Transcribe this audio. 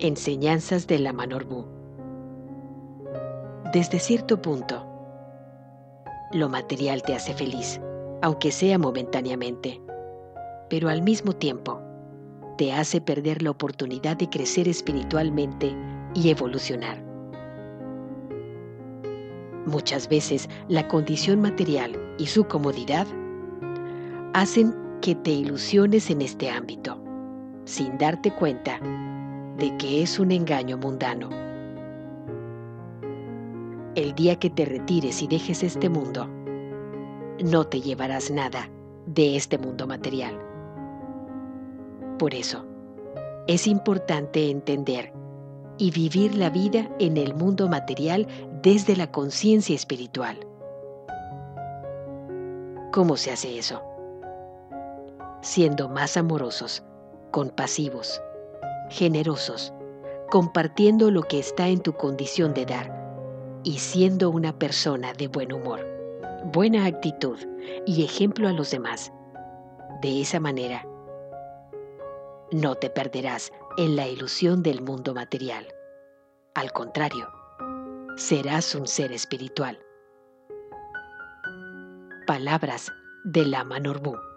Enseñanzas de la Manorbu. Desde cierto punto, lo material te hace feliz, aunque sea momentáneamente, pero al mismo tiempo te hace perder la oportunidad de crecer espiritualmente y evolucionar. Muchas veces la condición material y su comodidad hacen que te ilusiones en este ámbito, sin darte cuenta de que es un engaño mundano. El día que te retires y dejes este mundo, no te llevarás nada de este mundo material. Por eso, es importante entender y vivir la vida en el mundo material desde la conciencia espiritual. ¿Cómo se hace eso? Siendo más amorosos, compasivos, generosos, compartiendo lo que está en tu condición de dar y siendo una persona de buen humor, buena actitud y ejemplo a los demás. De esa manera, no te perderás en la ilusión del mundo material. Al contrario, serás un ser espiritual. Palabras de Lama Norbu.